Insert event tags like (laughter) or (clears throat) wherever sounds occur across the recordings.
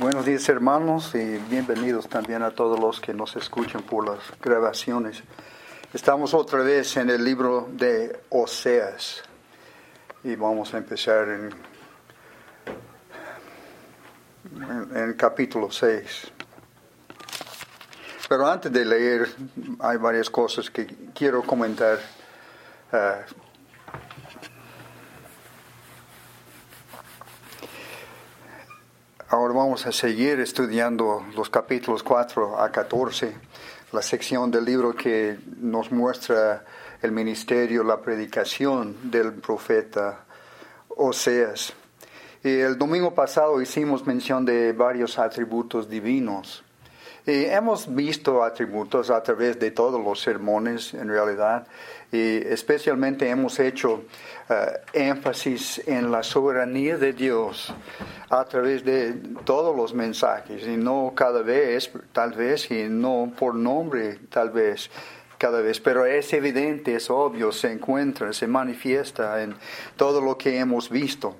Buenos días hermanos y bienvenidos también a todos los que nos escuchan por las grabaciones. Estamos otra vez en el libro de Oseas y vamos a empezar en, en, capítulo 6. Pero antes de leer hay varias cosas que quiero comentar. Uh, Ahora vamos a seguir estudiando los capítulos 4 a 14, la sección del libro que nos muestra el ministerio, la predicación del profeta Oseas. Y el domingo pasado hicimos mención de varios atributos divinos. Y hemos visto atributos a través de todos los sermones, en realidad, y especialmente hemos hecho eh, énfasis en la soberanía de Dios a través de todos los mensajes, y no cada vez, tal vez, y no por nombre, tal vez, cada vez, pero es evidente, es obvio, se encuentra, se manifiesta en todo lo que hemos visto.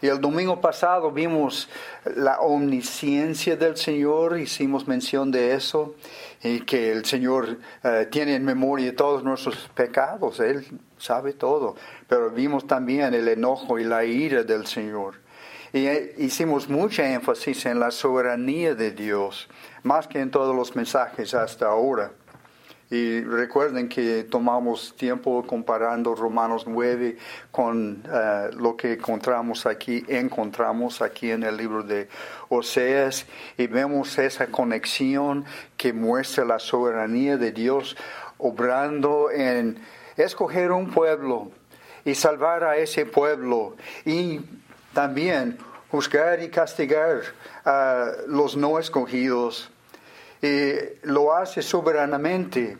Y el domingo pasado vimos la omnisciencia del Señor, hicimos mención de eso, y que el Señor eh, tiene en memoria todos nuestros pecados, Él sabe todo, pero vimos también el enojo y la ira del Señor. Y eh, hicimos mucha énfasis en la soberanía de Dios, más que en todos los mensajes hasta ahora. Y recuerden que tomamos tiempo comparando Romanos 9 con eh, lo que encontramos aquí, encontramos aquí en el libro de Oseas y vemos esa conexión que muestra la soberanía de Dios obrando en escoger un pueblo y salvar a ese pueblo y también juzgar y castigar a los no escogidos y lo hace soberanamente.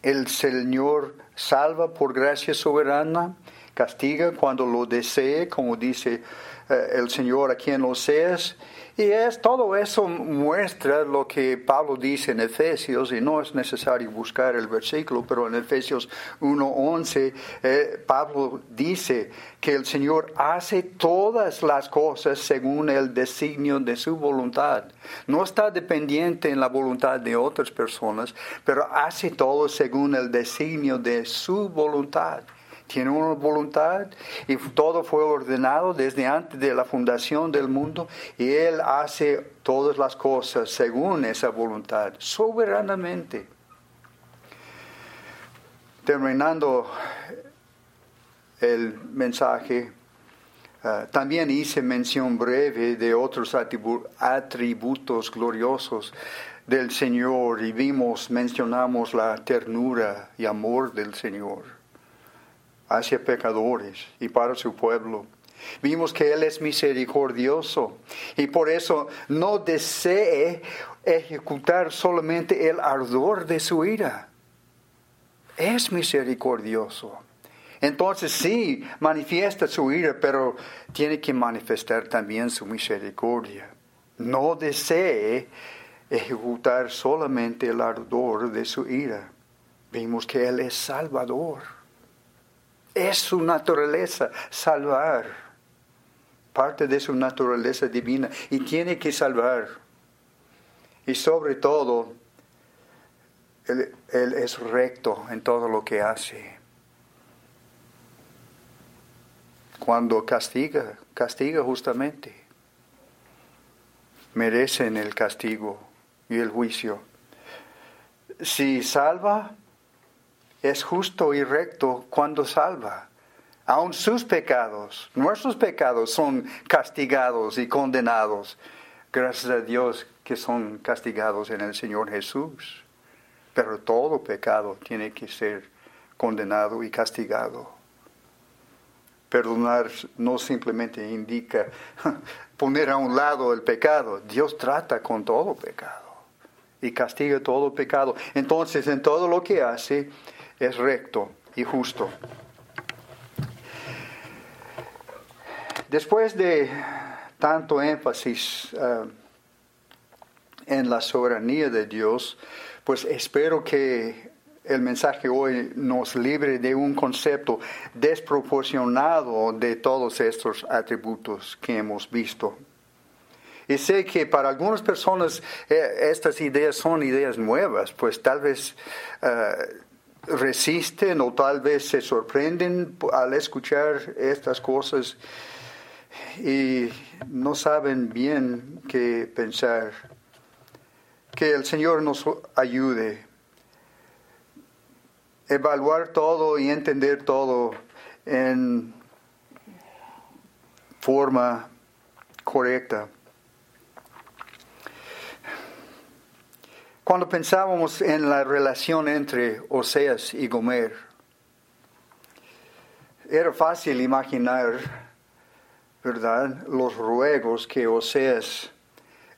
El Señor salva por gracia soberana, castiga cuando lo desee, como dice eh, el Señor aquí en Oseas, y es, todo eso muestra lo que Pablo dice en Efesios, y no es necesario buscar el versículo, pero en Efesios 1.11 eh, Pablo dice que el Señor hace todas las cosas según el designio de su voluntad. No está dependiente en la voluntad de otras personas, pero hace todo según el designio de su voluntad tiene una voluntad y todo fue ordenado desde antes de la fundación del mundo y Él hace todas las cosas según esa voluntad, soberanamente. Terminando el mensaje, eh, también hice mención breve de otros atributos gloriosos del Señor y vimos, mencionamos la ternura y amor del Señor hacia pecadores y para su pueblo. Vimos que Él es misericordioso y por eso no desee ejecutar solamente el ardor de su ira. Es misericordioso. Entonces sí, manifiesta su ira, pero tiene que manifestar también su misericordia. No desee ejecutar solamente el ardor de su ira. Vimos que Él es salvador. Es su naturaleza salvar, parte de su naturaleza divina, y tiene que salvar. Y sobre todo, él, es recto en todo lo que hace. Cuando castiga, castiga justamente. Merecen el castigo y el juicio. Si salva, es justo y recto cuando salva. Aun sus pecados, nuestros pecados son castigados y condenados. Gracias a Dios que son castigados en el Señor Jesús. Pero todo pecado tiene que ser condenado y castigado. Perdonar no simplemente indica (laughs) poner a un lado el pecado. Dios trata con todo pecado y castiga todo pecado. Entonces, en todo lo que hace, es recto y justo. Después de tanto énfasis eh, en la soberanía de Dios, pues espero que el mensaje hoy nos libre de un concepto desproporcionado de todos estos atributos que hemos visto. Y sé que para algunas personas eh, estas ideas son ideas nuevas, pues tal vez eh, resisten o tal vez se sorprenden al escuchar estas cosas y no saben bien qué pensar. Que el Señor nos ayude a evaluar todo y entender todo en forma correcta. Cuando pensábamos en la relación entre Oseas y Gomer, era fácil imaginar, ¿verdad?, los ruegos que Oseas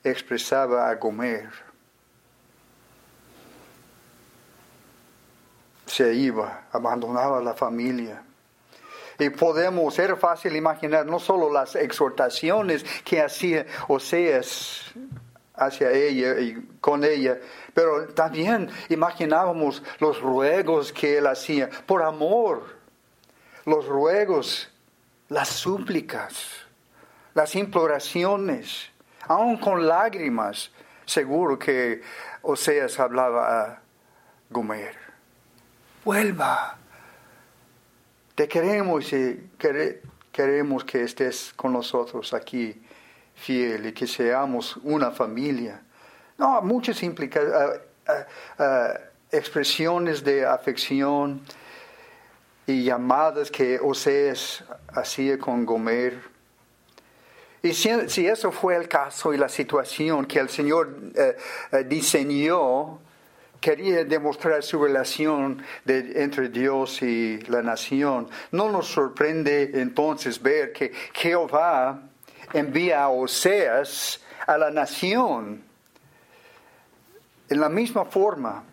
expresaba a Gomer. Se iba, abandonaba la familia. Y podemos, era fácil imaginar no solo las exhortaciones que hacía Oseas hacia ella y con ella, pero también imaginábamos los ruegos que él hacía por amor, los ruegos, las súplicas, las imploraciones, aún con lágrimas. Seguro que Oseas hablaba a Gomer. Vuelva. Te queremos y queremos que estés con nosotros aquí fiel y que seamos una familia. No, muchas implica, uh, expresiones de afección y llamadas que Oseas hacía con Gomer. Y si, eso fue el caso y la situación que el Señor uh, diseñó, quería demostrar su relación entre Dios y la nación, no nos sorprende entonces ver que Jehová envía a Oseas a la nación en la misma forma,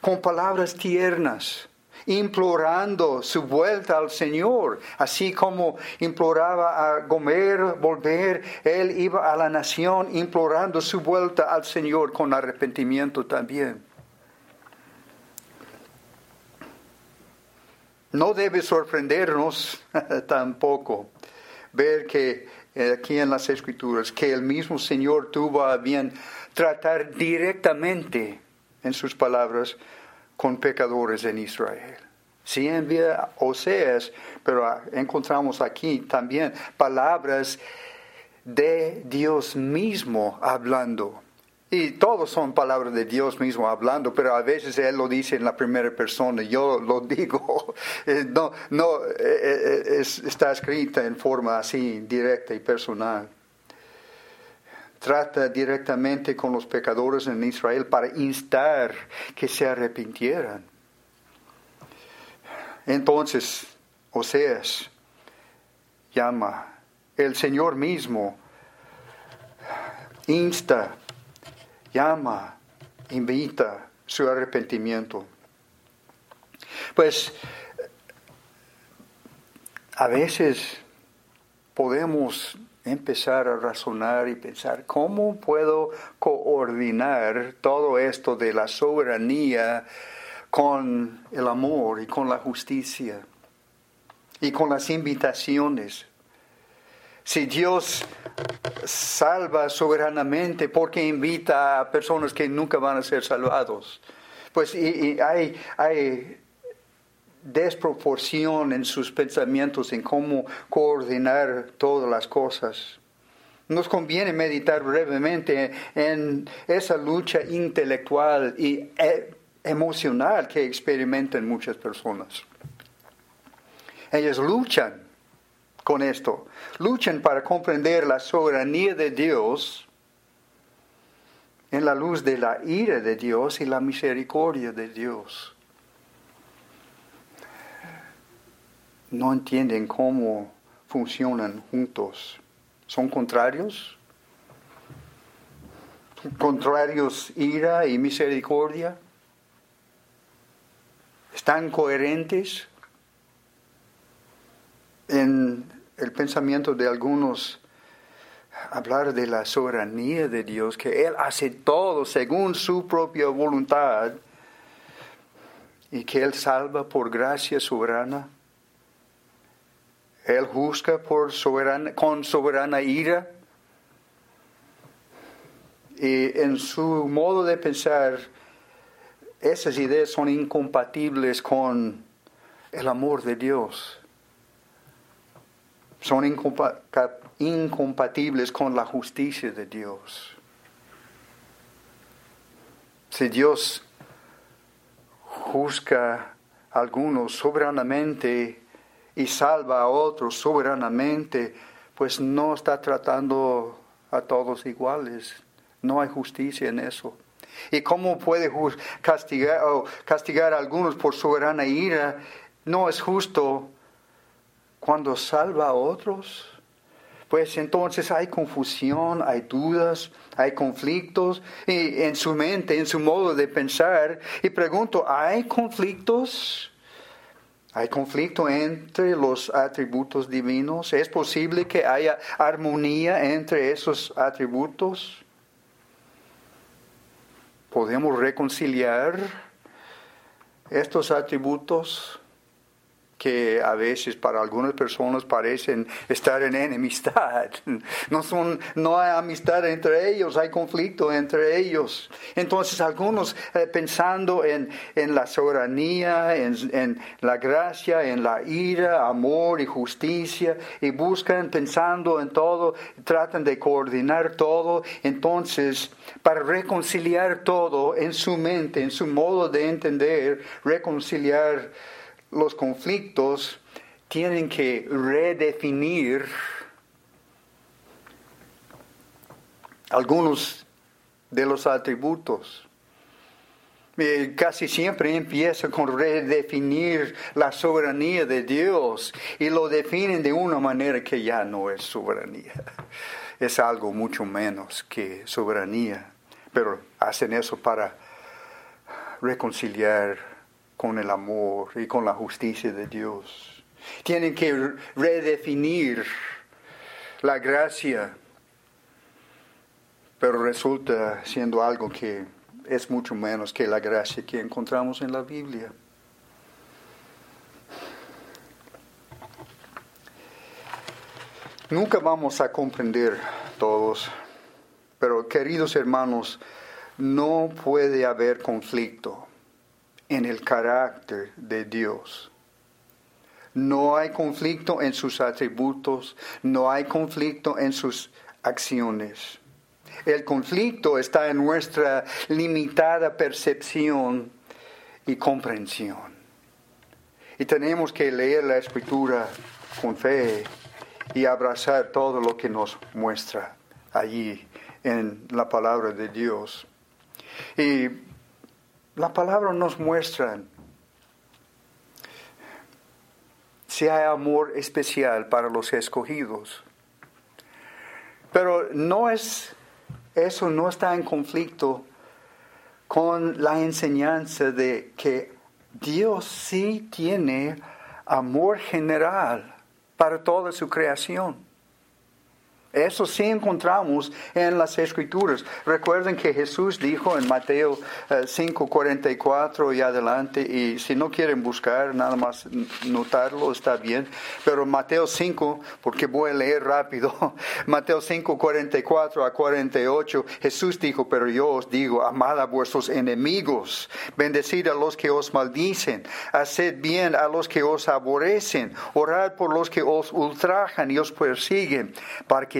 con palabras tiernas, implorando su vuelta al Señor, así como imploraba a Gomer volver, él iba a la nación implorando su vuelta al Señor con arrepentimiento también. No debe sorprendernos (laughs) tampoco ver que aquí en las Escrituras que el mismo Señor tuvo a bien tratar directamente, en sus palabras, con pecadores en Israel. Sí envía Oseas, pero ah, encontramos aquí también palabras de Dios mismo hablando y todos son palabras de Dios mismo hablando, pero a veces Él lo dice en la primera persona, yo lo (laughs) digo. Eh, no, no eh, eh, está escrita en forma así directa y personal. Trata directamente con los pecadores en Israel para instar que se arrepintieran. Entonces, Oseas llama, el Señor mismo insta llama, invita su arrepentimiento. Pues a veces podemos empezar a razonar y pensar, ¿cómo puedo coordinar todo esto de la soberanía con el amor y con la justicia y con las invitaciones? Si Dios salva soberanamente, porque invita a personas que nunca van a ser salvados? Pues hay desproporción en sus pensamientos, en cómo coordinar todas las cosas. Nos conviene meditar brevemente en esa lucha intelectual y e, emocional que experimentan muchas personas. Ellas luchan con esto. Luchan para comprender la soberanía de Dios en la luz de la ira de Dios y la misericordia de Dios. No entienden cómo funcionan juntos. ¿Son contrarios? ¿Contrarios ira y misericordia? ¿Están coherentes? En el pensamiento de algunos hablar de la soberanía de Dios, que Él hace todo según su propia voluntad y que Él salva por gracia soberana. Él juzga por soberana, con soberana ira. Y en su modo de pensar, esas ideas son incompatibles con el amor de Dios. Son incompatibles con la justicia de Dios. Si Dios juzga a algunos soberanamente y salva a otros soberanamente, pues no está tratando a todos iguales. No hay justicia en eso. ¿Y cómo puede castigar, castigar a algunos por soberana ira? No es justo cuando salva a otros. Pues entonces hay confusión, hay dudas, hay conflictos y en su mente, en su modo de pensar. Y pregunto, ¿hay conflictos? ¿Hay conflicto entre los atributos divinos? ¿Es posible que haya armonía entre esos atributos? ¿Podemos reconciliar estos atributos? Que a veces para algunas personas parecen estar en enemistad. (laughs) No, son, no hay amistad entre ellos, hay conflicto entre ellos. Entonces algunos eh, pensando en, en, la soberanía, en, en, la gracia, en la ira, amor y justicia, y buscan pensando en todo, tratan de coordinar todo. Entonces, para reconciliar todo en su mente, en su modo de entender, reconciliar los conflictos tienen que redefinir algunos de los atributos. Casi siempre empieza con redefinir la soberanía de Dios y lo definen de una manera que ya no es soberanía. (laughs) Es algo mucho menos que soberanía, pero hacen eso para reconciliar con el amor y con la justicia de Dios. Tienen que redefinir la gracia, pero resulta siendo algo que es mucho menos que la gracia que encontramos en la Biblia. Nunca vamos a comprender todos, pero queridos hermanos, no puede haber conflicto en el carácter de Dios. No hay conflicto en sus atributos, no hay conflicto en sus acciones. El conflicto está en nuestra limitada percepción y comprensión. Y tenemos que leer la escritura con fe y abrazar todo lo que nos muestra allí en la palabra de Dios. Y la palabra nos muestra si hay amor especial para los escogidos. Pero no es, eso no está en conflicto con la enseñanza de que Dios sí tiene amor general para toda su creación. Eso sí encontramos en las escrituras. Recuerden que Jesús dijo en Mateo 5:44 eh, y adelante, y si no quieren buscar, nada más notarlo, está bien. Pero Mateo 5, porque voy a leer rápido, (laughs) Mateo 5:44 a 48, Jesús dijo, pero yo os digo, amad a vuestros enemigos, bendecid a los que os maldicen, haced bien a los que os aborrecen, orad por los que os ultrajan y os persiguen, para que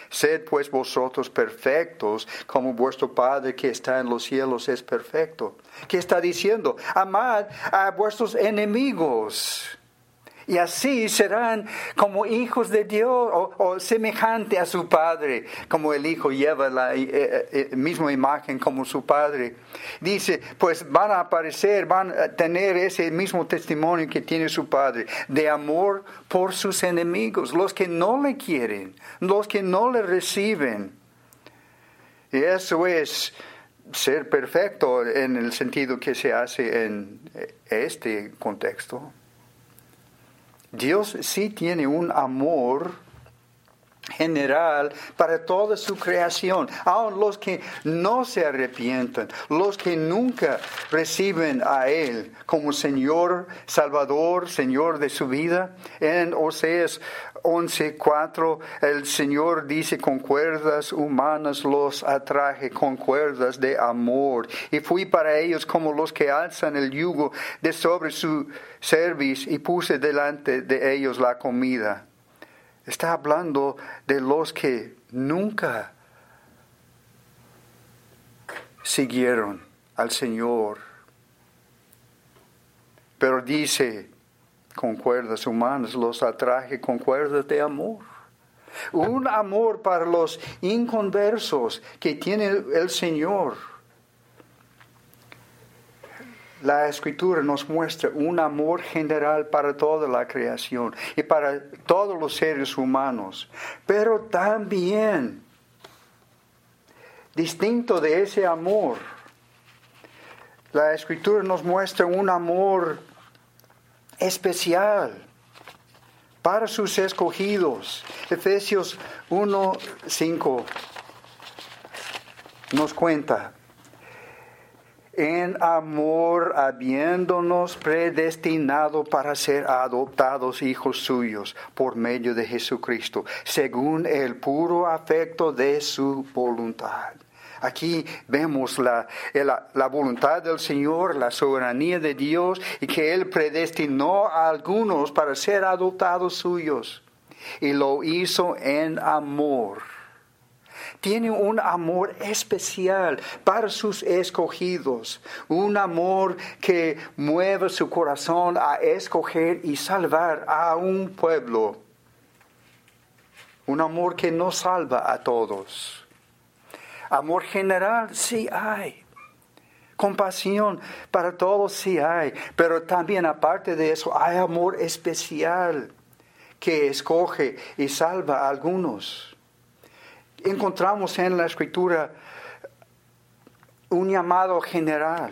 Sed pues vosotros perfectos, como vuestro Padre que está en los cielos es perfecto. ¿Qué está diciendo? Amad a vuestros enemigos. Y así serán como hijos de Dios o, semejante a su padre, como el hijo lleva la eh, eh, eh, misma imagen como su padre. Dice, pues van a aparecer, van a tener ese mismo testimonio que tiene su padre, de amor por sus enemigos, los que no le quieren, los que no le reciben. Y eso es ser perfecto en el sentido que se hace en este contexto. Dios sí tiene un amor general para toda su creación, aun los que no se arrepienten, los que nunca reciben a Él como Señor, Salvador, Señor de su vida. En Oseas 11:4 el Señor dice con cuerdas humanas los atraje con cuerdas de amor y fui para ellos como los que alzan el yugo de sobre su cerviz y puse delante de ellos la comida. Está hablando de los que nunca siguieron al Señor. Pero dice, con cuerdas humanas los atraje con cuerdas de amor. Un amor para los inconversos que tiene el Señor la escritura nos muestra un amor general para toda la creación y para todos los seres humanos, pero también distinto de ese amor. La escritura nos muestra un amor especial para sus escogidos. Efesios 1, 5 nos cuenta en amor habiéndonos predestinado para ser adoptados hijos suyos por medio de Jesucristo, según el puro afecto de su voluntad. Aquí vemos la, la, voluntad del Señor, la soberanía de Dios y que Él predestinó a algunos para ser adoptados suyos. Y lo hizo en amor tiene un amor especial para sus escogidos, un amor que mueve su corazón a escoger y salvar a un pueblo, un amor que no salva a todos. Amor general sí hay. Compasión para todos sí hay, pero también aparte de eso hay amor especial que escoge y salva a algunos encontramos en la escritura un llamado general.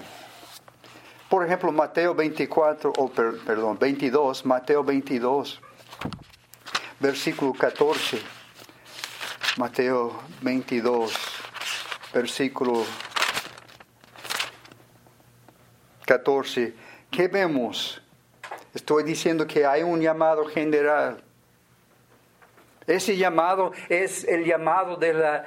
Por ejemplo, Mateo 24, o perdón, 22, Mateo 22, versículo 14. Mateo 22, versículo 14. ¿Qué vemos? Estoy diciendo que hay un llamado general. Ese llamado es el llamado de la,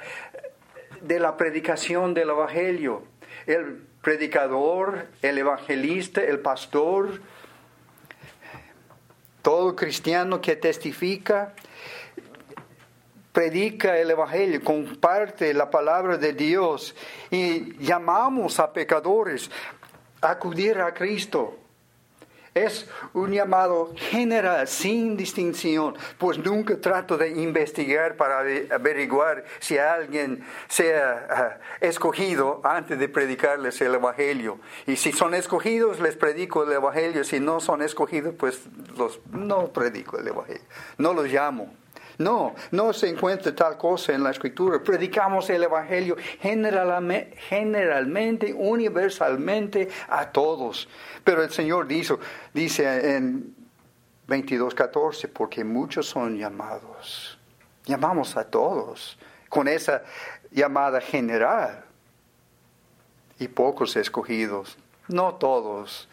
de la predicación del Evangelio. El predicador, el evangelista, el pastor, todo cristiano que testifica, predica el Evangelio, comparte la palabra de Dios y llamamos a pecadores a acudir a Cristo. Es un llamado general, sin distinción, pues nunca trato de investigar para averiguar si alguien sea ah, escogido antes de predicarles el Evangelio. Y si son escogidos, les predico el Evangelio. Si no son escogidos, pues los, no predico el Evangelio. No los llamo. No, no se encuentra tal cosa en la escritura. Predicamos el Evangelio generalmente, universalmente a todos. Pero el Señor dice, dice en 22.14, porque muchos son llamados. Llamamos a todos con esa llamada general y pocos escogidos. No todos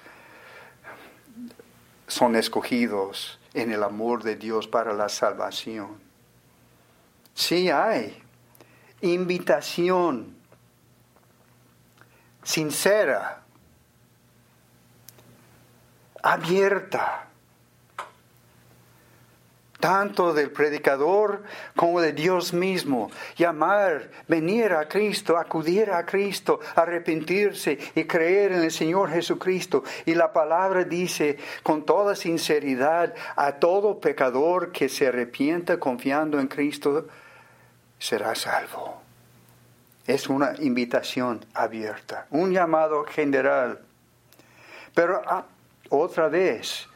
son escogidos en el amor de Dios para la salvación. Sí hay invitación sincera, abierta tanto del predicador como de Dios mismo. Llamar, venir a Cristo, acudir a Cristo, arrepentirse y creer en el Señor Jesucristo. Y la palabra dice con toda sinceridad a todo pecador que se arrepienta confiando en Cristo, será salvo. Es una invitación abierta, un llamado general. Pero ah, otra vez,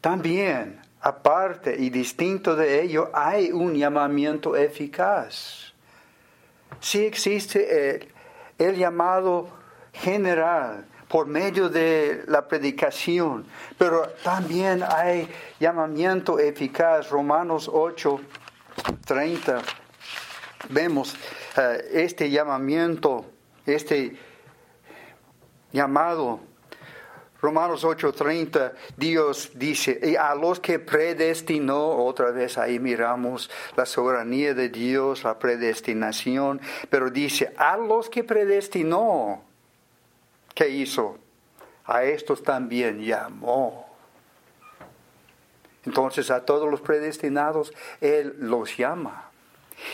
también aparte y distinto de ello, hay un llamamiento eficaz. Si existe el llamado general por medio de la predicación, pero también hay llamamiento eficaz. Romanos 8, 30. Vemos eh, este llamamiento, este llamado. Romanos 8:30, Dios dice, y a los que predestinó, otra vez ahí miramos la soberanía de Dios, la predestinación, pero dice, a los que predestinó, ¿qué hizo? A estos también llamó. Entonces a todos los predestinados Él los llama.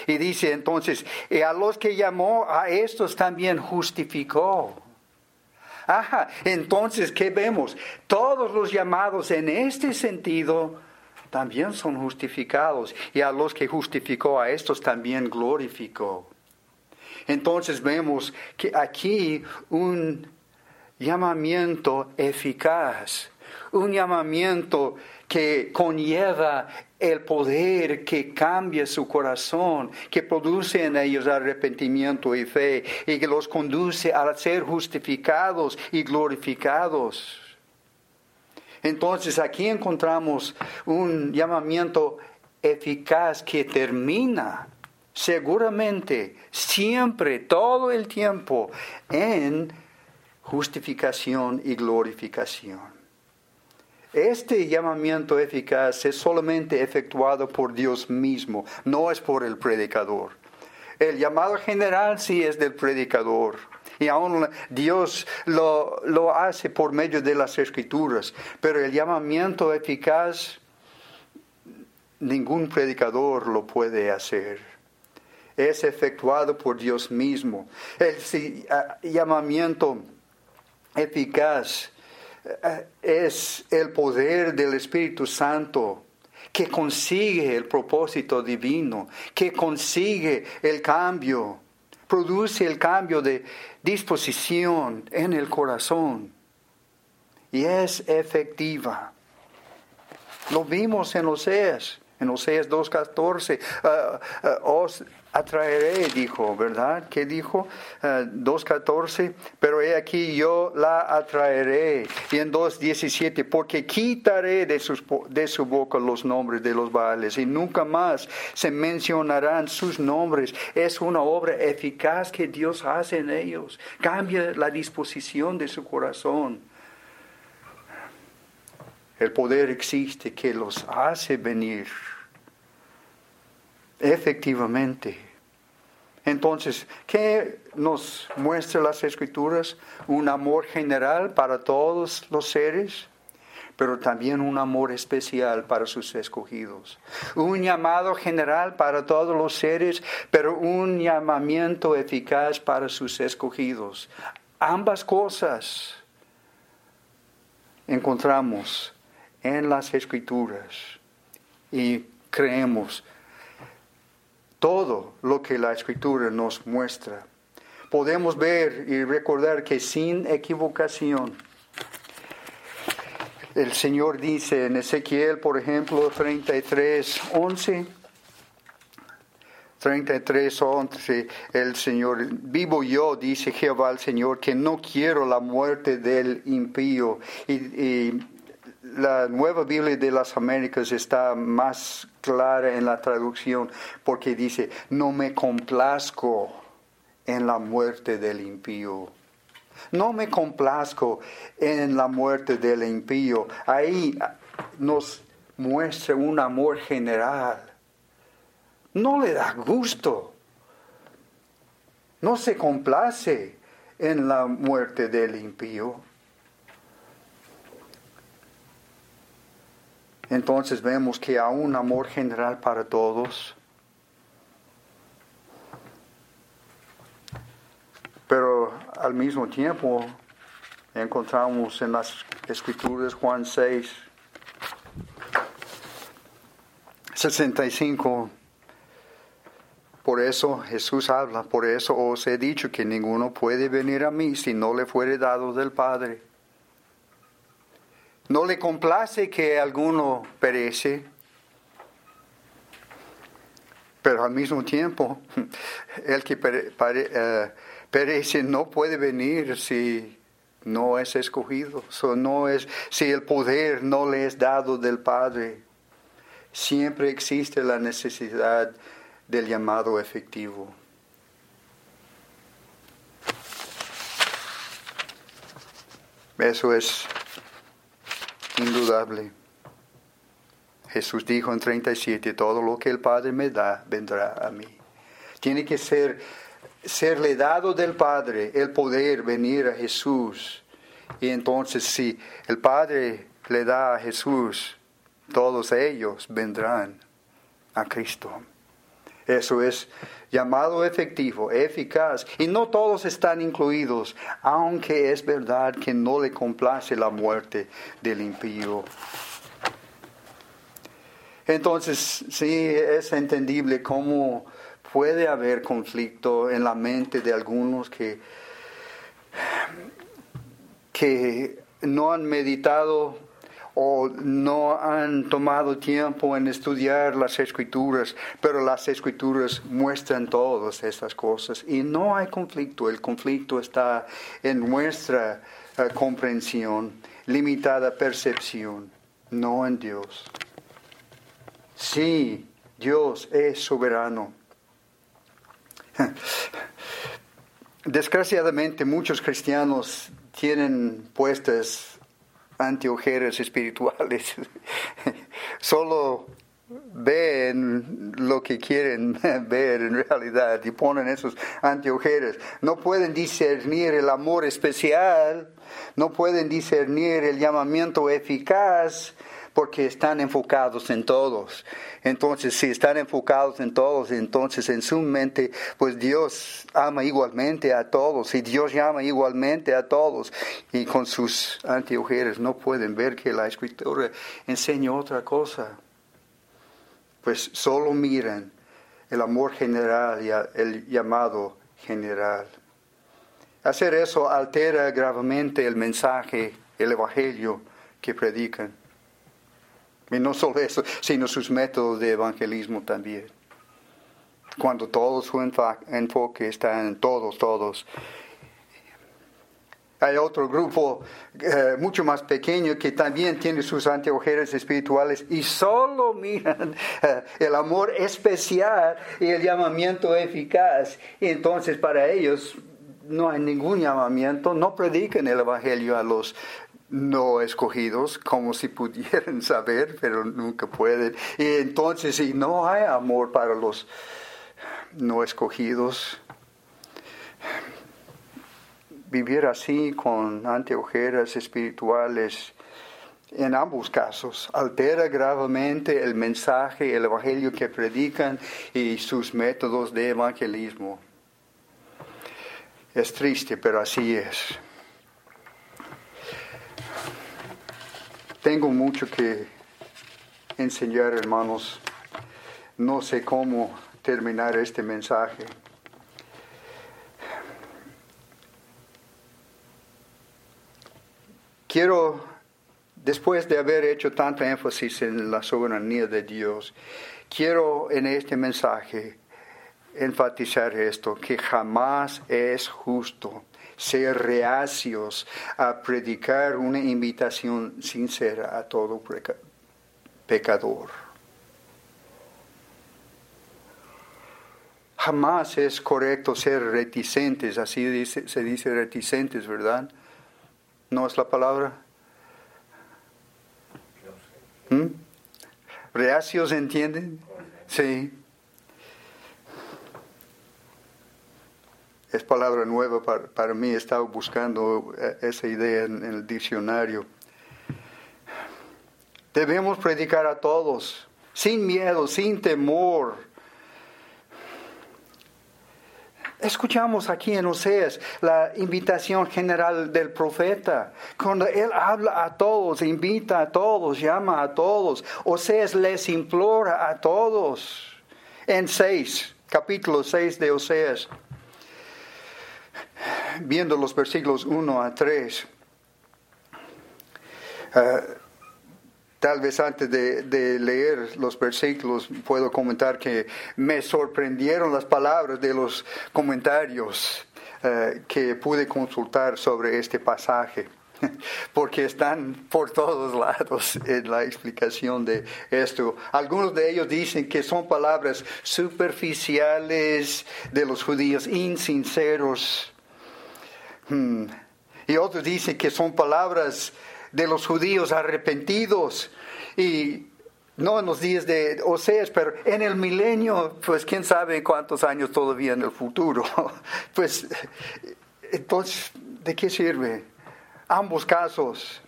Y dice entonces, y a los que llamó, a estos también justificó. Ajá, entonces, ¿qué vemos? Todos los llamados en este sentido también son justificados. Y a los que justificó, a estos también glorificó. Entonces vemos que aquí un llamamiento eficaz, un llamamiento que conlleva el poder que cambia su corazón, que produce en ellos arrepentimiento y fe y que los conduce a ser justificados y glorificados. Entonces aquí encontramos un llamamiento eficaz que termina seguramente, siempre, todo el tiempo en justificación y glorificación. Este llamamiento eficaz es solamente efectuado por Dios mismo, no es por el predicador. El llamado general sí es del predicador. Y aún Dios lo, lo hace por medio de las escrituras. Pero el llamamiento eficaz, ningún predicador lo puede hacer. Es efectuado por Dios mismo. El llamamiento eficaz es el poder del Espíritu Santo que consigue el propósito divino, que consigue el cambio, produce el cambio de disposición en el corazón y es efectiva. Lo vimos en Oseas, en Oseas 2.14. Uh, atraeré, dijo, ¿verdad? ¿Qué dijo? 2.14, eh, pero he aquí yo la atraeré. Y en 2.17, porque quitaré de, sus, de su boca los nombres de los baales y nunca más se mencionarán sus nombres. Es una obra eficaz que Dios hace en ellos. Cambia la disposición de su corazón. El poder existe que los hace venir efectivamente. Entonces, ¿qué nos muestra las escrituras? Un amor general para todos los seres, pero también un amor especial para sus escogidos. Un llamado general para todos los seres, pero un llamamiento eficaz para sus escogidos. Ambas cosas encontramos en las escrituras y creemos todo lo que la escritura nos muestra. Podemos ver y recordar que sin equivocación, el Señor dice en Ezequiel, por ejemplo, 33, 11, 33, 11, el Señor, vivo yo, dice Jehová el Señor, que no quiero la muerte del impío. y la nueva Biblia de las Américas está más clara en la traducción porque dice, no me complazco en la muerte del impío. No me complazco en la muerte del impío. Ahí nos muestra un amor general. No le da gusto. No se complace en la muerte del impío. Entonces vemos que hay un amor general para todos. Pero al mismo tiempo encontramos en las escrituras Juan 6, 65. Por eso Jesús habla, por eso os he dicho que ninguno puede venir a mí si no le fuere dado del Padre. No le complace que alguno perece, pero al mismo tiempo (laughs) el que eh, Pero ese no puede venir si no es escogido, no es, si el poder no le es dado del Padre. Siempre existe la necesidad del llamado efectivo. Eso es indudable. Jesús dijo en 37, todo lo que el Padre me da vendrá a mí. Tiene que ser serle dado del Padre el poder venir a Jesús. Y entonces si el Padre le da a Jesús, todos ellos vendrán a Cristo. Eso es llamado efectivo, eficaz. Y no todos están incluidos, aunque es verdad que no le complace la muerte del impío. Entonces, sí, es entendible cómo puede haber conflicto en la mente de algunos que, que no han meditado o no han tomado tiempo en estudiar las escrituras, pero las escrituras muestran todas estas cosas y no hay conflicto, el conflicto está en nuestra eh, comprensión, limitada percepción, no en Dios. Sí, Dios es soberano. (laughs) Desgraciadamente muchos cristianos tienen puestas anteojeras espirituales. (laughs) Solo ven lo que quieren (laughs) ver en realidad y ponen esos anteojeras. No pueden discernir el amor especial, no pueden discernir el llamamiento eficaz porque están enfocados en todos. Entonces, si están enfocados en todos, entonces en su mente, pues Dios ama igualmente a todos y Dios llama igualmente a todos. Y con sus anteojeras no pueden ver que la escritura enseña otra cosa. Pues solo miran el amor general y el llamado general. Hacer eso altera gravemente el mensaje, el evangelio que predican. Y no solo eso, sino sus métodos de evangelismo también. Cuando todo su enfoque está en todos, todos. Hay otro grupo eh, mucho más pequeño que también tiene sus anteojeras espirituales y solo miran eh, el amor especial y el llamamiento eficaz. Y entonces para ellos no hay ningún llamamiento, no predican el Evangelio a los no escogidos, como si pudieran (laughs) saber, pero nunca pueden. Y entonces, si no hay amor para los no escogidos, vivir así con anteojeras espirituales, en ambos casos, altera gravemente el mensaje, el evangelio que predican y sus métodos de evangelismo. Es triste, pero así es. Tengo mucho que enseñar, hermanos. No sé cómo terminar este mensaje. Quiero, después de haber hecho tanta énfasis en la soberanía de Dios, quiero en este mensaje enfatizar esto, que jamás es justo ser reacios a predicar una invitación sincera a todo pecador. Jamás es correcto ser reticentes, así se dice reticentes, ¿verdad? ¿No es la palabra? ¿Mm? ¿Reacios entienden? Sí. Es palabra nueva para, para mí, he estado buscando eh, esa idea en, el diccionario. Debemos predicar a todos, sin miedo, sin temor. Escuchamos aquí en Oseas la invitación general del profeta. Cuando él habla a todos, invita a todos, llama a todos. Oseas les implora a todos. En 6, capítulo 6 de Oseas viendo los versículos 1 a 3, eh, tal vez antes de, leer los versículos puedo comentar que me sorprendieron las palabras de los comentarios. eh, que pude consultar sobre este pasaje, (laughs) porque están por todos lados en la explicación de esto. Algunos de ellos dicen que son palabras superficiales de los judíos, insinceros. Hmm. Y otros dicen que son palabras de los judíos arrepentidos. Y no en los días de Oseas, pero en el milenio, pues quién sabe cuántos años todavía en el futuro. (laughs) Pues entonces, ¿de qué sirve? Ambos casos,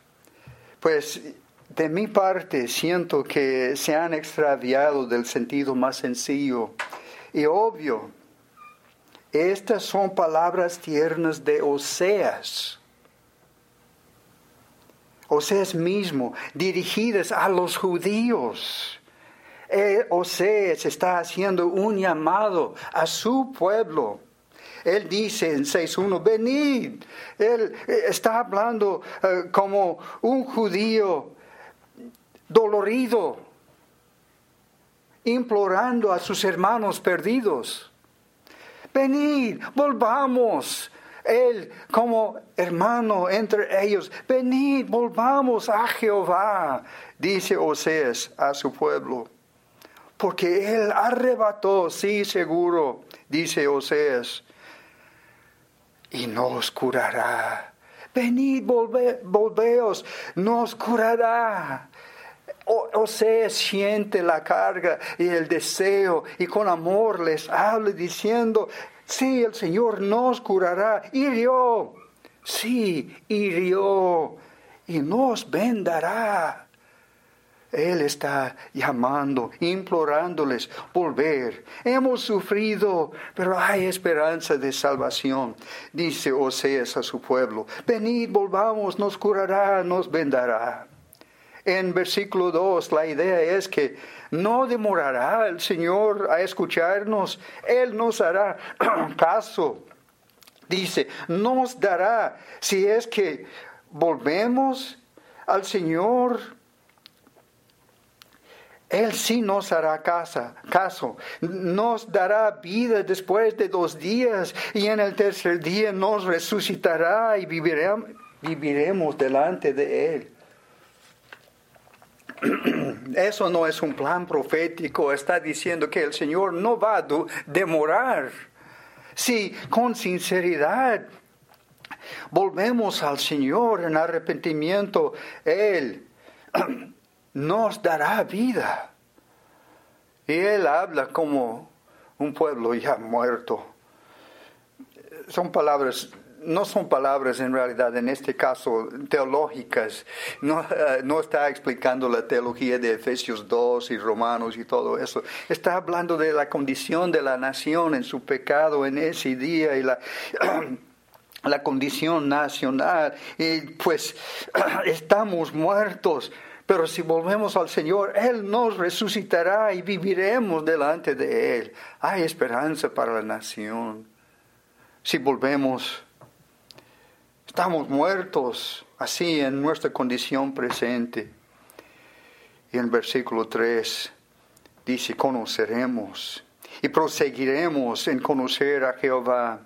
pues de mi parte siento que se han extraviado del sentido más sencillo y obvio. Estas son palabras tiernas de Oseas. Oseas mismo, dirigidas a los judíos. Eh, Oseas está haciendo un llamado a su pueblo. Él dice en 6.1, venid. Él eh, está hablando eh, como un judío dolorido, implorando a sus hermanos perdidos. Venid, volvamos, él como hermano entre ellos, venid, volvamos a Jehová, dice Oseas a su pueblo. Porque Él arrebató, sí, seguro, dice Oseas, y nos curará. Venid, volveos, nos curará. Oseas siente la carga y el deseo y con amor les habla diciendo, Sí, el Señor nos curará. Hirió. Sí, hirió. Y nos vendará. Él está llamando, implorándoles volver. Hemos sufrido, pero hay esperanza de salvación. Dice Oseas a su pueblo, venid, volvamos, nos curará, nos vendará. En versículo 2 la idea es que no demorará el Señor a escucharnos, Él nos hará (clears throat) caso. Dice, nos dará, si es que volvemos al Señor, Él sí nos hará casa, caso, nos dará vida después de dos días y en el tercer día nos resucitará y viviremos, viviremos delante de Él. (clears throat) Eso no es un plan profético, está diciendo que el Señor no va a demorar. Si con sinceridad volvemos al Señor en arrepentimiento, Él (clears throat) nos dará vida. Y Él habla como un pueblo ya muerto. Son palabras no son palabras en realidad, en este caso, teológicas. No, eh, no, está explicando la teología de Efesios 2 y Romanos y todo eso. Está hablando de la condición de la nación en su pecado en ese día y la... (clears throat) la condición nacional y pues (clears throat) estamos muertos pero si volvemos al Señor, Él nos resucitará y viviremos delante de Él. Hay esperanza para la nación. Si volvemos Estamos muertos así en nuestra condición presente. Y en versículo 3 dice, conoceremos y proseguiremos en conocer a Jehová.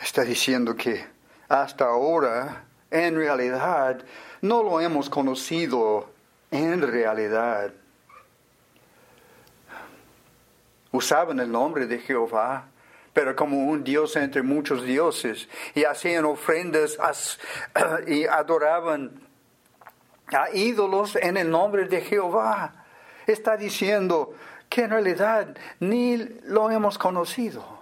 Está diciendo que hasta ahora, en realidad, no lo hemos conocido en realidad. Usaban el nombre de Jehová, pero como un Dios entre muchos dioses, y hacían ofrendas (clears throat) y adoraban a ídolos en el nombre de Jehová. Está diciendo que en realidad ni lo hemos conocido.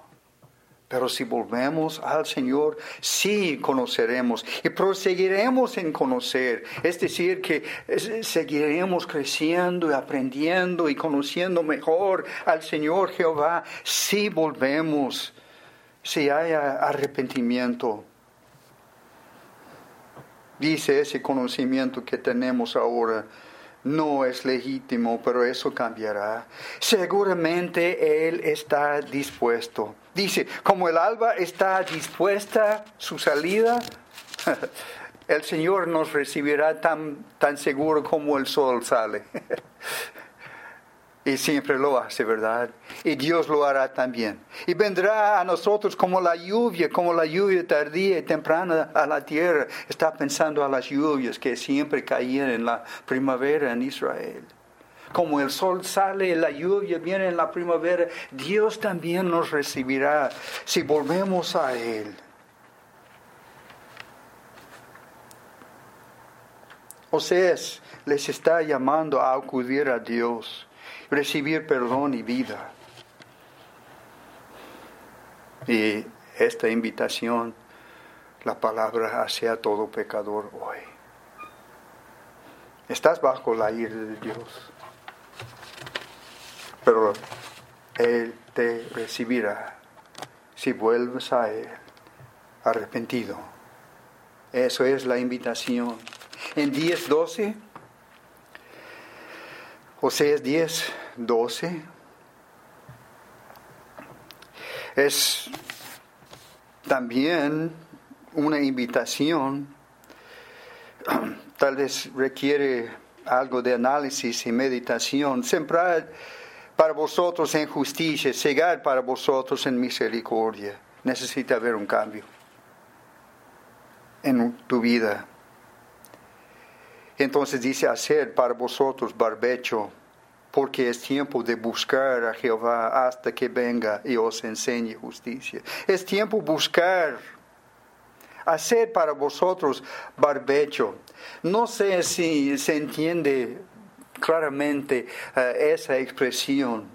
Pero si volvemos al Señor, sí conoceremos y proseguiremos en conocer. Es decir, que seguiremos creciendo y aprendiendo y conociendo mejor al Señor Jehová si volvemos, si hay arrepentimiento. Dice ese conocimiento que tenemos ahora no es legítimo, pero eso cambiará. Seguramente Él está dispuesto. Dice, como el alba está dispuesta su salida, (laughs) el Señor nos recibirá tan, tan seguro como el sol sale. (laughs) Y siempre lo hace, ¿verdad? Y Dios lo hará también. Y vendrá a nosotros como la lluvia, como la lluvia tardía y temprana a la tierra. Está pensando a las lluvias que siempre caían en la primavera en Israel. Como el sol sale y la lluvia viene en la primavera, Dios también nos recibirá si volvemos a Él. Oseas les está llamando a acudir a Dios recibir perdón y vida. Y esta invitación, la palabra hacia todo pecador hoy. Estás bajo la ira de Dios, pero Él te recibirá si vuelves a Él arrepentido. Eso es la invitación. En 10.12 Oseas 10, 12. Es también una invitación, (clears throat) tal vez requiere algo de análisis y meditación. Sembrar para vosotros en justicia, cegar para vosotros en misericordia. Necesita haber un cambio en tu vida. Entonces dice, hacer para vosotros barbecho, porque es tiempo de buscar a Jehová hasta que venga y os enseñe justicia. Es tiempo buscar, hacer para vosotros barbecho. No sé si se entiende claramente eh, esa expresión,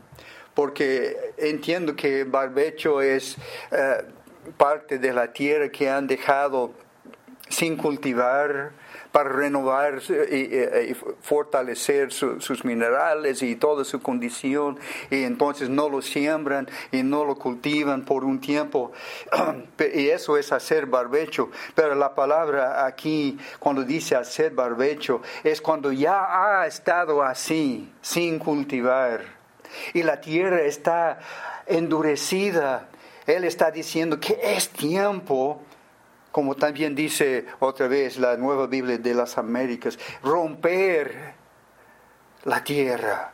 porque entiendo que barbecho es eh, parte de la tierra que han dejado sin cultivar, para renovar y, fortalecer sus minerales y toda su condición y entonces no lo siembran y no lo cultivan por un tiempo. (clears throat) Y eso es hacer barbecho. Pero la palabra aquí cuando dice hacer barbecho es cuando ya ha estado así sin cultivar. Y la tierra está endurecida. Él está diciendo que es tiempo como también dice otra vez la nueva Biblia de las Américas, romper la tierra,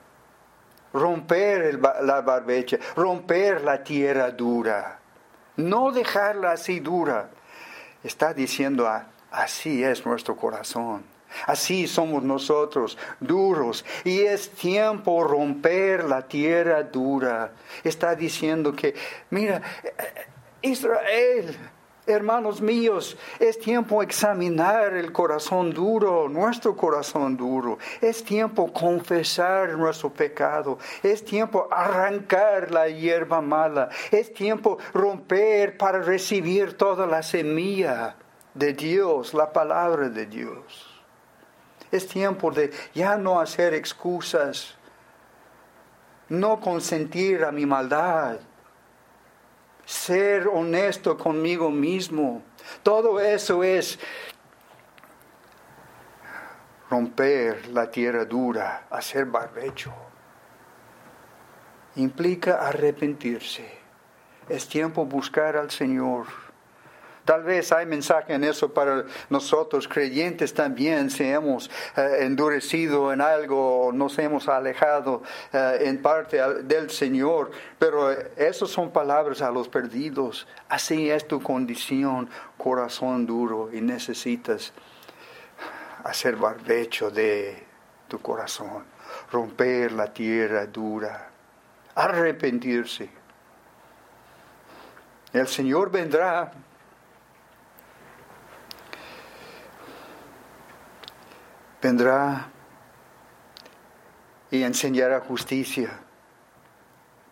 romper la barbecha, romper la tierra dura, no dejarla así dura. Está diciendo, así es nuestro corazón. Así somos nosotros, duros. Y es tiempo romper la tierra dura. Está diciendo que, mira, Israel, Hermanos míos, es tiempo examinar el corazón duro, nuestro corazón duro. Es tiempo confesar nuestro pecado. Es tiempo arrancar la hierba mala. Es tiempo romper para recibir toda la semilla de Dios, la palabra de Dios. Es tiempo de ya no hacer excusas, no consentir a mi maldad ser honesto conmigo mismo. Todo eso es romper la tierra dura, hacer barbecho. Implica arrepentirse. Es tiempo buscar al Señor Tal vez hay mensaje en eso para nosotros creyentes también, si hemos eh, endurecido en algo, nos hemos alejado eh, en parte del Señor, pero esas son palabras a los perdidos. Así es tu condición, corazón duro, y necesitas hacer barbecho de tu corazón, romper la tierra dura, arrepentirse. El Señor vendrá vendrá y enseñará justicia,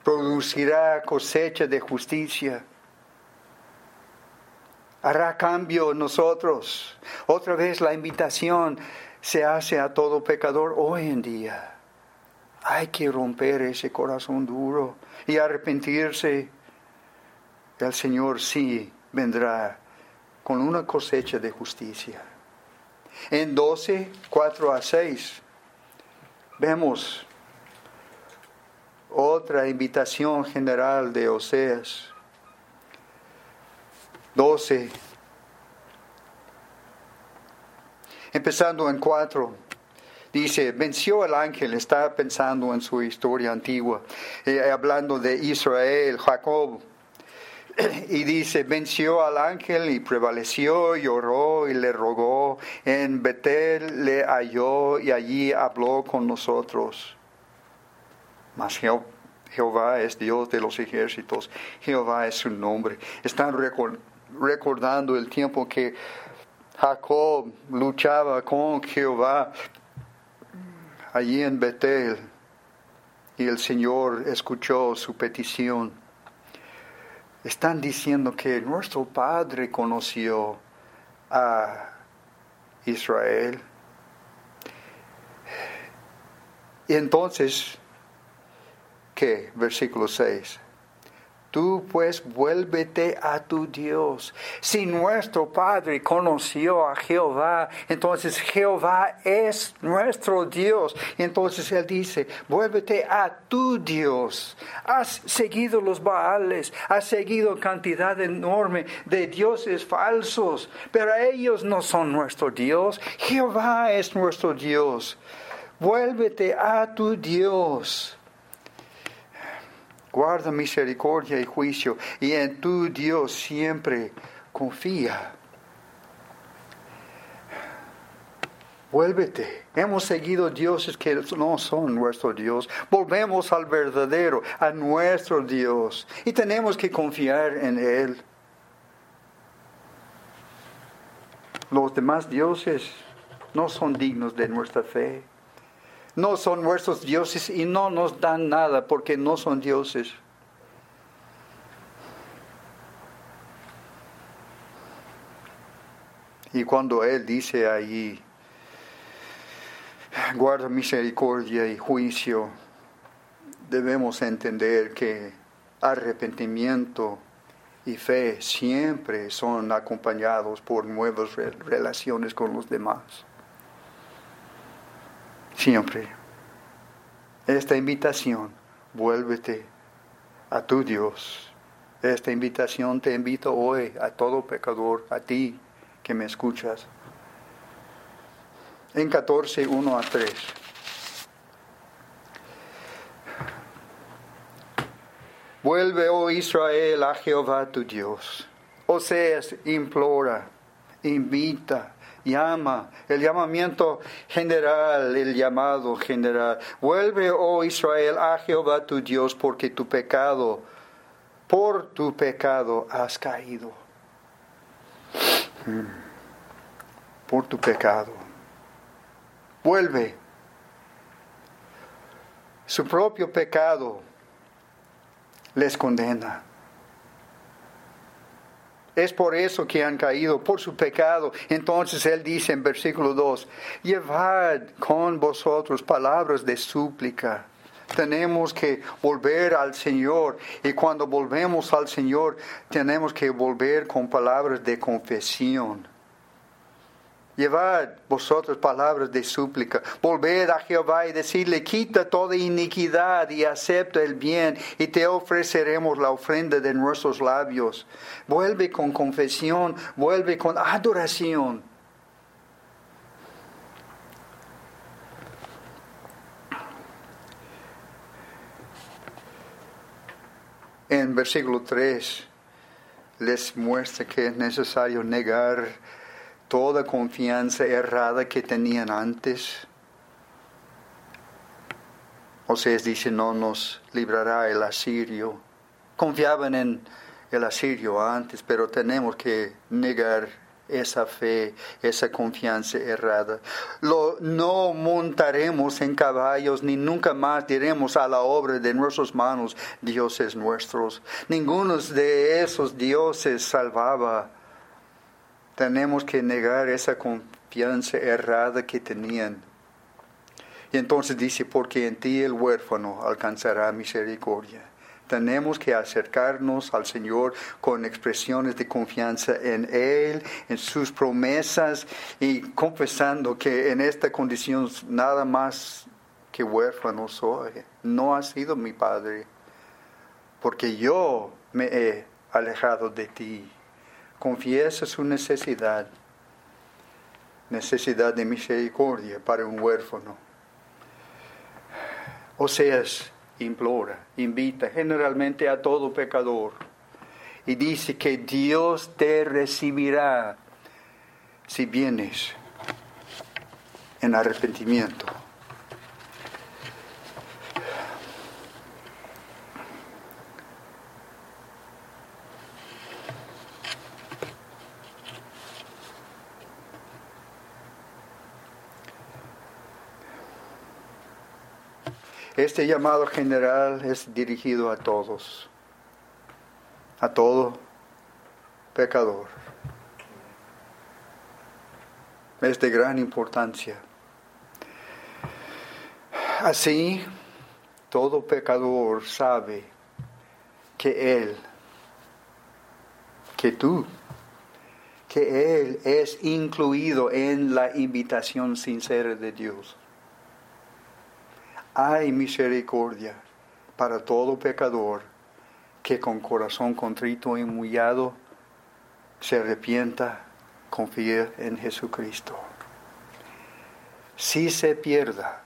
producirá cosecha de justicia, hará cambio en nosotros. Otra vez la invitación se hace a todo pecador hoy en día. Hay que romper ese corazón duro y arrepentirse. El Señor sí vendrá con una cosecha de justicia. En 12, 4 a 6, vemos otra invitación general de Oseas. 12, empezando en 4, Dice, venció el ángel, está pensando en su historia antigua, eh, hablando de Israel, Jacob. Y dice, venció al ángel y prevaleció, lloró y le rogó. En Betel le halló y allí habló con nosotros. Mas Jehová es Dios de los ejércitos, Jehová es su nombre. Están recordando el tiempo que Jacob luchaba con Jehová allí en Betel y el Señor escuchó su petición. Están diciendo que nuestro Padre conoció a Israel. Y entonces, ¿qué? Versículo 6. Tú pues vuélvete a tu Dios. Si nuestro Padre conoció a Jehová, entonces Jehová es nuestro Dios. Entonces Él dice, vuélvete a tu Dios. Has seguido los Baales, has seguido cantidad enorme de dioses falsos, pero ellos no son nuestro Dios. Jehová es nuestro Dios. Vuélvete a tu Dios guarda misericordia y juicio, y en tu Dios siempre confía. Vuélvete. Hemos seguido dioses que no son nuestro Dios. Volvemos al verdadero, a nuestro Dios. Y tenemos que confiar en Él. Los demás dioses no son dignos de nuestra fe no son nuestros dioses y no nos dan nada porque no son dioses. Y cuando Él dice allí, guarda misericordia y juicio, debemos entender que arrepentimiento y fe siempre son acompañados por nuevas relaciones con los demás. Siempre. Esta invitación, vuélvete a tu Dios. Esta invitación te invito hoy a todo pecador, a ti que me escuchas. En 14, 1 a 3. Vuelve, oh Israel, a Jehová tu Dios. Oseas implora, invita, llama, el llamamiento general, el llamado general. Vuelve, oh Israel, a Jehová tu Dios, porque tu pecado, por tu pecado has caído. Hmm. Por tu pecado. Vuelve. Su propio pecado les condena. Es por eso que han caído, por su pecado. Entonces Él dice en versículo 2, llevad con vosotros palabras de súplica. Tenemos que volver al Señor y cuando volvemos al Señor tenemos que volver con palabras de confesión. Llevad vosotros palabras de súplica. Volved a Jehová y decirle, quita toda iniquidad y acepta el bien y te ofreceremos la ofrenda de nuestros labios. Vuelve con confesión, vuelve con adoración. En versículo 3 les muestra que es necesario negar toda confianza errada que tenían antes. Oseas dice, no nos librará el asirio. Confiaban en el asirio antes, pero tenemos que negar esa fe, esa confianza errada. Lo, no montaremos en caballos, ni nunca más diremos a la obra de nuestras manos, dioses nuestros. Ninguno de esos dioses salvaba tenemos que negar esa confianza errada que tenían. Y entonces dice, porque en ti el huérfano alcanzará misericordia. Tenemos que acercarnos al Señor con expresiones de confianza en Él, en sus promesas y confesando que en esta condición nada más que huérfano soy. No ha sido mi Padre, porque yo me he alejado de ti confiesa su necesidad. necesidad de misericordia para un huérfano. Oseas implora, invita generalmente a todo pecador y dice que Dios te recibirá si vienes en arrepentimiento. Este llamado general es dirigido a todos, a todo pecador. Es de gran importancia. Así, todo pecador sabe que Él, que tú, que Él es incluido en la invitación sincera de Dios hay misericordia para todo pecador que con corazón contrito y humillado se arrepienta, confíe en Jesucristo. Si se pierda,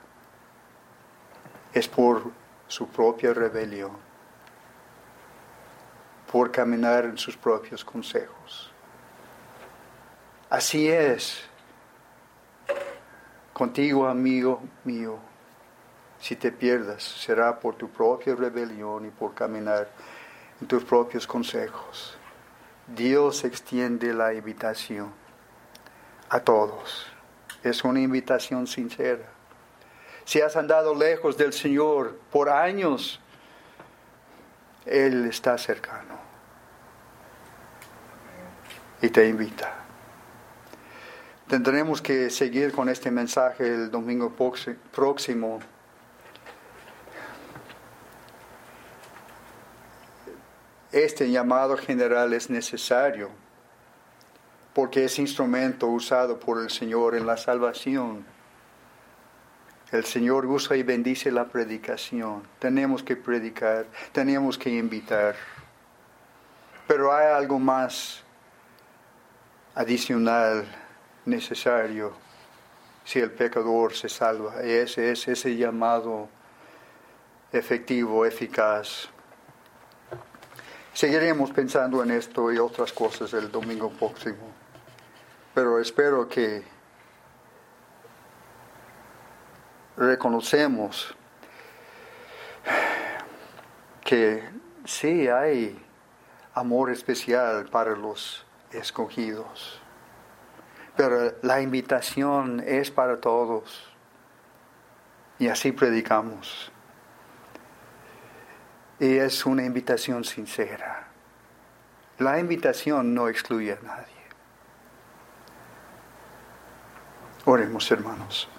es por su propia rebelión, por caminar en sus propios consejos. Así es contigo, amigo mío si te pierdas, será por tu propia rebelión y por caminar en tus propios consejos. Dios extiende la invitación a todos. Es una invitación sincera. Si has andado lejos del Señor por años, Él está cercano y te invita. Tendremos que seguir con este mensaje el domingo próximo. Este llamado general es necesario porque es instrumento usado por el Señor en la salvación. El Señor usa y bendice la predicación. Tenemos que predicar, tenemos que invitar. Pero hay algo más adicional necesario si el pecador se salva. Ese es ese llamado efectivo, eficaz. Seguiremos pensando en esto y otras cosas el domingo próximo, pero espero que reconocemos que sí hay amor especial para los escogidos, pero la invitación es para todos. Y así predicamos. Es una invitación sincera. La invitación no excluye a nadie. Oremos, hermanos.